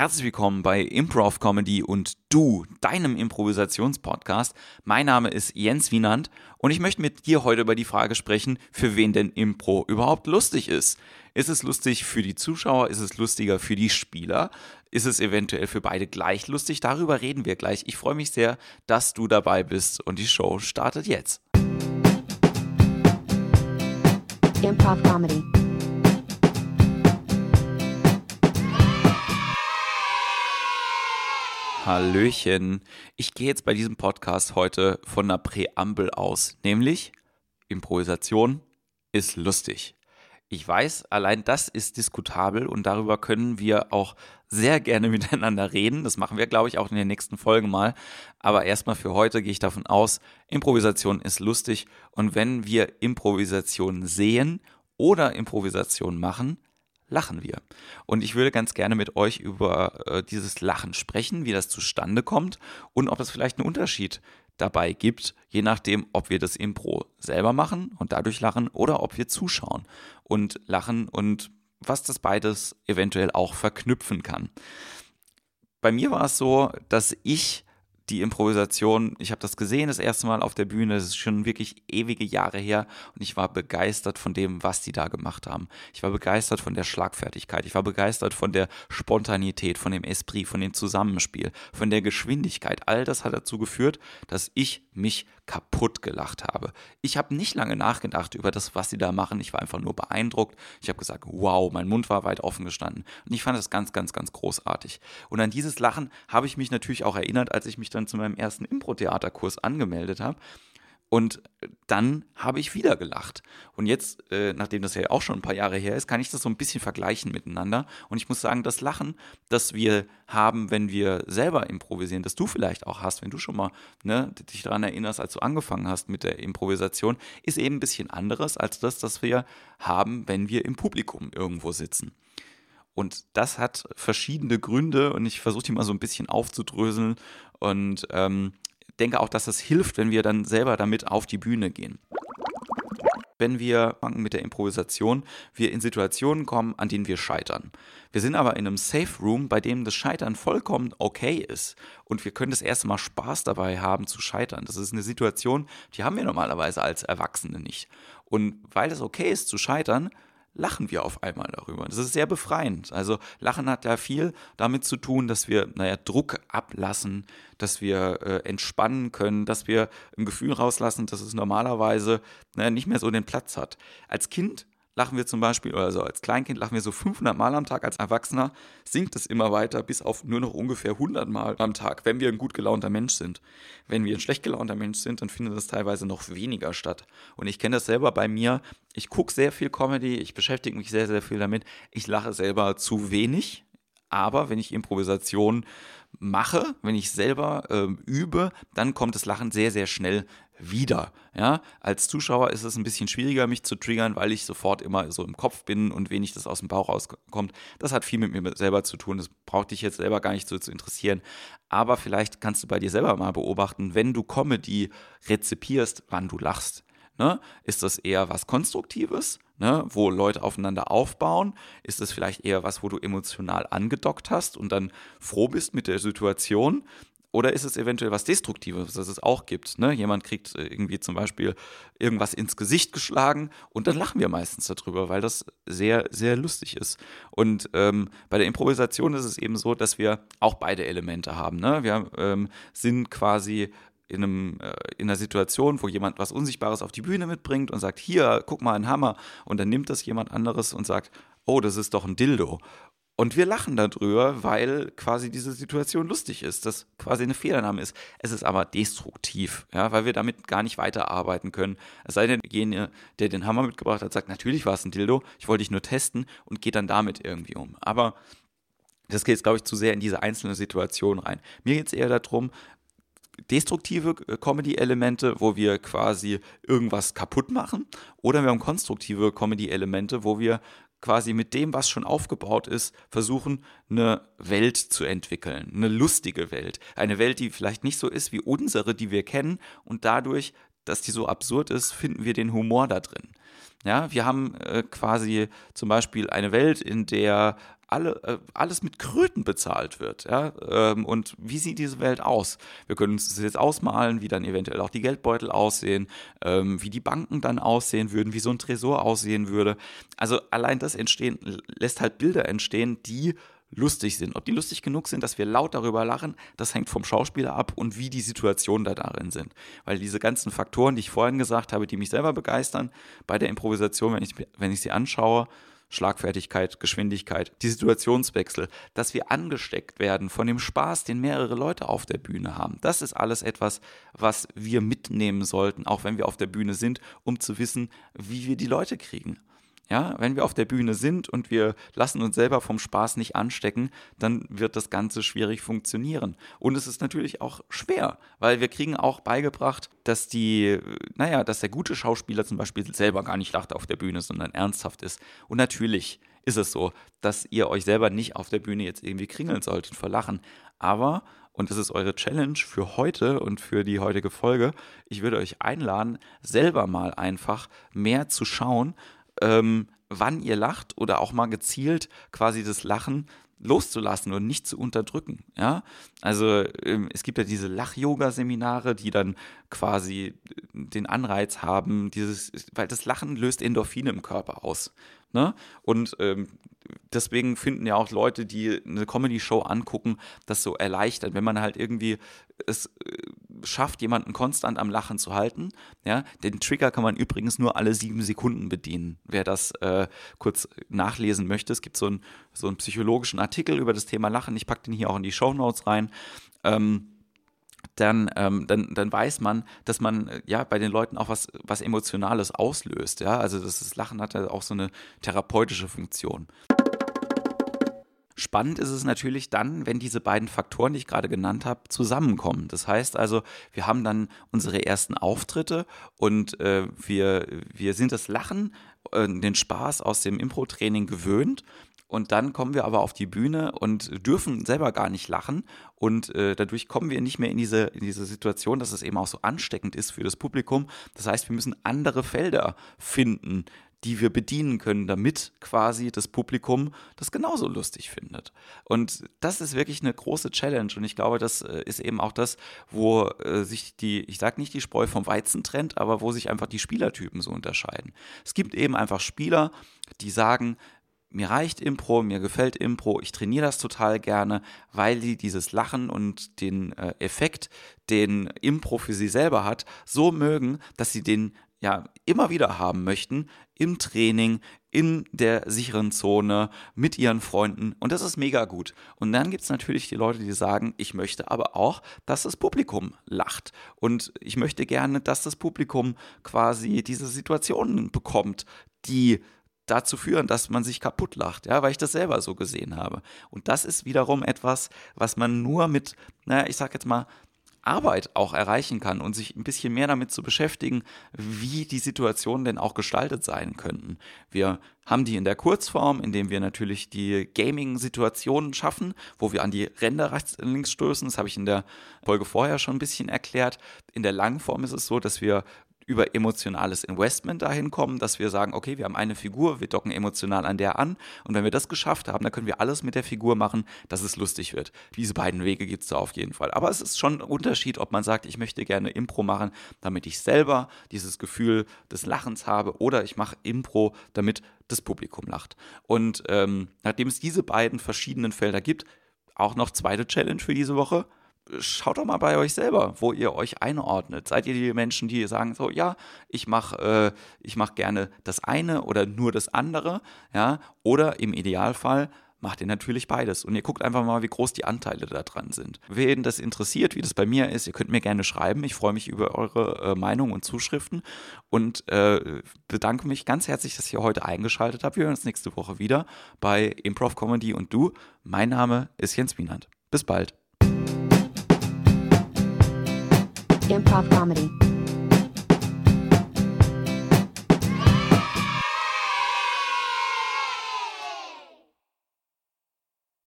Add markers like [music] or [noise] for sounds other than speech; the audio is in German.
Herzlich willkommen bei Improv Comedy und Du, deinem Improvisationspodcast. Mein Name ist Jens Wienand und ich möchte mit dir heute über die Frage sprechen, für wen denn Impro überhaupt lustig ist. Ist es lustig für die Zuschauer? Ist es lustiger für die Spieler? Ist es eventuell für beide gleich lustig? Darüber reden wir gleich. Ich freue mich sehr, dass du dabei bist und die Show startet jetzt. Improv Comedy. Hallöchen. Ich gehe jetzt bei diesem Podcast heute von einer Präambel aus, nämlich Improvisation ist lustig. Ich weiß, allein das ist diskutabel und darüber können wir auch sehr gerne [laughs] miteinander reden. Das machen wir, glaube ich, auch in den nächsten Folgen mal. Aber erstmal für heute gehe ich davon aus, Improvisation ist lustig und wenn wir Improvisation sehen oder Improvisation machen, lachen wir. Und ich würde ganz gerne mit euch über äh, dieses Lachen sprechen, wie das zustande kommt und ob es vielleicht einen Unterschied dabei gibt, je nachdem, ob wir das Impro selber machen und dadurch lachen oder ob wir zuschauen und lachen und was das beides eventuell auch verknüpfen kann. Bei mir war es so, dass ich die Improvisation, ich habe das gesehen das erste Mal auf der Bühne, das ist schon wirklich ewige Jahre her und ich war begeistert von dem, was die da gemacht haben. Ich war begeistert von der Schlagfertigkeit, ich war begeistert von der Spontanität, von dem Esprit, von dem Zusammenspiel, von der Geschwindigkeit. All das hat dazu geführt, dass ich mich kaputt gelacht habe. Ich habe nicht lange nachgedacht über das, was sie da machen. Ich war einfach nur beeindruckt. Ich habe gesagt, wow, mein Mund war weit offen gestanden. Und ich fand das ganz, ganz, ganz großartig. Und an dieses Lachen habe ich mich natürlich auch erinnert, als ich mich dann zu meinem ersten Impro-Theaterkurs angemeldet habe. Und dann habe ich wieder gelacht. Und jetzt, äh, nachdem das ja auch schon ein paar Jahre her ist, kann ich das so ein bisschen vergleichen miteinander. Und ich muss sagen, das Lachen, das wir haben, wenn wir selber improvisieren, das du vielleicht auch hast, wenn du schon mal ne, dich daran erinnerst, als du angefangen hast mit der Improvisation, ist eben ein bisschen anderes als das, das wir haben, wenn wir im Publikum irgendwo sitzen. Und das hat verschiedene Gründe und ich versuche die mal so ein bisschen aufzudröseln. Und ähm, denke auch, dass das hilft, wenn wir dann selber damit auf die Bühne gehen. Wenn wir mit der Improvisation, wir in Situationen kommen, an denen wir scheitern. Wir sind aber in einem Safe Room, bei dem das Scheitern vollkommen okay ist. Und wir können das erste Mal Spaß dabei haben zu scheitern. Das ist eine Situation, die haben wir normalerweise als Erwachsene nicht. Und weil es okay ist zu scheitern, lachen wir auf einmal darüber. Das ist sehr befreiend. Also Lachen hat ja viel damit zu tun, dass wir, naja, Druck ablassen, dass wir äh, entspannen können, dass wir ein Gefühl rauslassen, dass es normalerweise naja, nicht mehr so den Platz hat. Als Kind lachen wir zum Beispiel, oder so als Kleinkind lachen wir so 500 Mal am Tag, als Erwachsener sinkt es immer weiter bis auf nur noch ungefähr 100 Mal am Tag, wenn wir ein gut gelaunter Mensch sind. Wenn wir ein schlecht gelaunter Mensch sind, dann findet das teilweise noch weniger statt. Und ich kenne das selber bei mir. Ich gucke sehr viel Comedy, ich beschäftige mich sehr, sehr viel damit. Ich lache selber zu wenig, aber wenn ich Improvisation mache, wenn ich selber äh, übe, dann kommt das Lachen sehr, sehr schnell wieder. Ja, als Zuschauer ist es ein bisschen schwieriger, mich zu triggern, weil ich sofort immer so im Kopf bin und wenig das aus dem Bauch rauskommt. Das hat viel mit mir selber zu tun. Das braucht dich jetzt selber gar nicht so zu interessieren. Aber vielleicht kannst du bei dir selber mal beobachten, wenn du Comedy rezipierst, wann du lachst. Ne? Ist das eher was Konstruktives, ne? wo Leute aufeinander aufbauen? Ist das vielleicht eher was, wo du emotional angedockt hast und dann froh bist mit der Situation? Oder ist es eventuell was Destruktives, das es auch gibt? Ne? Jemand kriegt äh, irgendwie zum Beispiel irgendwas ins Gesicht geschlagen und dann lachen wir meistens darüber, weil das sehr, sehr lustig ist. Und ähm, bei der Improvisation ist es eben so, dass wir auch beide Elemente haben. Ne? Wir ähm, sind quasi in, einem, äh, in einer Situation, wo jemand was Unsichtbares auf die Bühne mitbringt und sagt, hier, guck mal, ein Hammer. Und dann nimmt das jemand anderes und sagt, oh, das ist doch ein Dildo. Und wir lachen darüber, weil quasi diese Situation lustig ist, dass quasi eine Fehlernahme ist. Es ist aber destruktiv, ja, weil wir damit gar nicht weiterarbeiten können. Es sei denn, derjenige, der den Hammer mitgebracht hat, sagt, natürlich war es ein Dildo, ich wollte dich nur testen und geht dann damit irgendwie um. Aber das geht jetzt, glaube ich, zu sehr in diese einzelne Situation rein. Mir geht es eher darum, destruktive äh, Comedy-Elemente, wo wir quasi irgendwas kaputt machen, oder wir haben konstruktive Comedy-Elemente, wo wir quasi mit dem, was schon aufgebaut ist, versuchen, eine Welt zu entwickeln, eine lustige Welt, eine Welt, die vielleicht nicht so ist wie unsere, die wir kennen, und dadurch, dass die so absurd ist, finden wir den Humor da drin. Ja, wir haben äh, quasi zum Beispiel eine Welt, in der alle, äh, alles mit Kröten bezahlt wird. Ja? Ähm, und wie sieht diese Welt aus? Wir können uns das jetzt ausmalen, wie dann eventuell auch die Geldbeutel aussehen, ähm, wie die Banken dann aussehen würden, wie so ein Tresor aussehen würde. Also allein das entstehen, lässt halt Bilder entstehen, die lustig sind. Ob die lustig genug sind, dass wir laut darüber lachen, das hängt vom Schauspieler ab und wie die Situationen da darin sind. Weil diese ganzen Faktoren, die ich vorhin gesagt habe, die mich selber begeistern bei der Improvisation, wenn ich, wenn ich sie anschaue, Schlagfertigkeit, Geschwindigkeit, die Situationswechsel, dass wir angesteckt werden von dem Spaß, den mehrere Leute auf der Bühne haben. Das ist alles etwas, was wir mitnehmen sollten, auch wenn wir auf der Bühne sind, um zu wissen, wie wir die Leute kriegen. Ja, wenn wir auf der Bühne sind und wir lassen uns selber vom Spaß nicht anstecken, dann wird das Ganze schwierig funktionieren. Und es ist natürlich auch schwer, weil wir kriegen auch beigebracht, dass die, naja, dass der gute Schauspieler zum Beispiel selber gar nicht lacht auf der Bühne, sondern ernsthaft ist. Und natürlich ist es so, dass ihr euch selber nicht auf der Bühne jetzt irgendwie kringeln solltet vor Lachen. Aber und das ist eure Challenge für heute und für die heutige Folge. Ich würde euch einladen, selber mal einfach mehr zu schauen, ähm, wann ihr lacht oder auch mal gezielt quasi das Lachen loszulassen und nicht zu unterdrücken. Ja, also ähm, es gibt ja diese Lach-Yoga-Seminare, die dann quasi den Anreiz haben, dieses, weil das Lachen löst Endorphine im Körper aus. Ne? Und ähm, deswegen finden ja auch Leute, die eine Comedy-Show angucken, das so erleichtert, wenn man halt irgendwie es äh, schafft, jemanden konstant am Lachen zu halten. Ja, den Trigger kann man übrigens nur alle sieben Sekunden bedienen. Wer das äh, kurz nachlesen möchte, es gibt so, ein, so einen psychologischen Artikel über das Thema Lachen. Ich packe den hier auch in die Show Notes rein. Ähm, dann, ähm, dann, dann weiß man, dass man ja bei den Leuten auch was, was Emotionales auslöst. Ja? Also das Lachen hat ja auch so eine therapeutische Funktion. Spannend ist es natürlich dann, wenn diese beiden Faktoren, die ich gerade genannt habe, zusammenkommen. Das heißt also, wir haben dann unsere ersten Auftritte und äh, wir, wir sind das Lachen, äh, den Spaß aus dem Impro-Training gewöhnt und dann kommen wir aber auf die Bühne und dürfen selber gar nicht lachen. Und äh, dadurch kommen wir nicht mehr in diese, in diese Situation, dass es eben auch so ansteckend ist für das Publikum. Das heißt, wir müssen andere Felder finden, die wir bedienen können, damit quasi das Publikum das genauso lustig findet. Und das ist wirklich eine große Challenge. Und ich glaube, das äh, ist eben auch das, wo äh, sich die, ich sage nicht die Spreu vom Weizen trennt, aber wo sich einfach die Spielertypen so unterscheiden. Es gibt eben einfach Spieler, die sagen, mir reicht Impro, mir gefällt Impro, ich trainiere das total gerne, weil die dieses Lachen und den äh, Effekt, den Impro für sie selber hat, so mögen, dass sie den ja immer wieder haben möchten im Training, in der sicheren Zone, mit ihren Freunden und das ist mega gut. Und dann gibt es natürlich die Leute, die sagen, ich möchte aber auch, dass das Publikum lacht und ich möchte gerne, dass das Publikum quasi diese Situationen bekommt, die dazu führen, dass man sich kaputt lacht, ja, weil ich das selber so gesehen habe. Und das ist wiederum etwas, was man nur mit, naja, ich sag jetzt mal, Arbeit auch erreichen kann und sich ein bisschen mehr damit zu beschäftigen, wie die Situationen denn auch gestaltet sein könnten. Wir haben die in der Kurzform, indem wir natürlich die Gaming-Situationen schaffen, wo wir an die Ränder rechts und links stoßen. Das habe ich in der Folge vorher schon ein bisschen erklärt. In der Langform ist es so, dass wir über emotionales Investment dahin kommen, dass wir sagen, okay, wir haben eine Figur, wir docken emotional an der an und wenn wir das geschafft haben, dann können wir alles mit der Figur machen, dass es lustig wird. Diese beiden Wege gibt es da auf jeden Fall. Aber es ist schon ein Unterschied, ob man sagt, ich möchte gerne Impro machen, damit ich selber dieses Gefühl des Lachens habe oder ich mache Impro, damit das Publikum lacht. Und ähm, nachdem es diese beiden verschiedenen Felder gibt, auch noch zweite Challenge für diese Woche schaut doch mal bei euch selber, wo ihr euch einordnet. Seid ihr die Menschen, die sagen so, ja, ich mache äh, mach gerne das eine oder nur das andere, ja, oder im Idealfall macht ihr natürlich beides. Und ihr guckt einfach mal, wie groß die Anteile da dran sind. Wen das interessiert, wie das bei mir ist, ihr könnt mir gerne schreiben. Ich freue mich über eure äh, Meinung und Zuschriften und äh, bedanke mich ganz herzlich, dass ihr heute eingeschaltet habt. Wir hören uns nächste Woche wieder bei Improv Comedy und du. Mein Name ist Jens Wienand. Bis bald. Improv Comedy.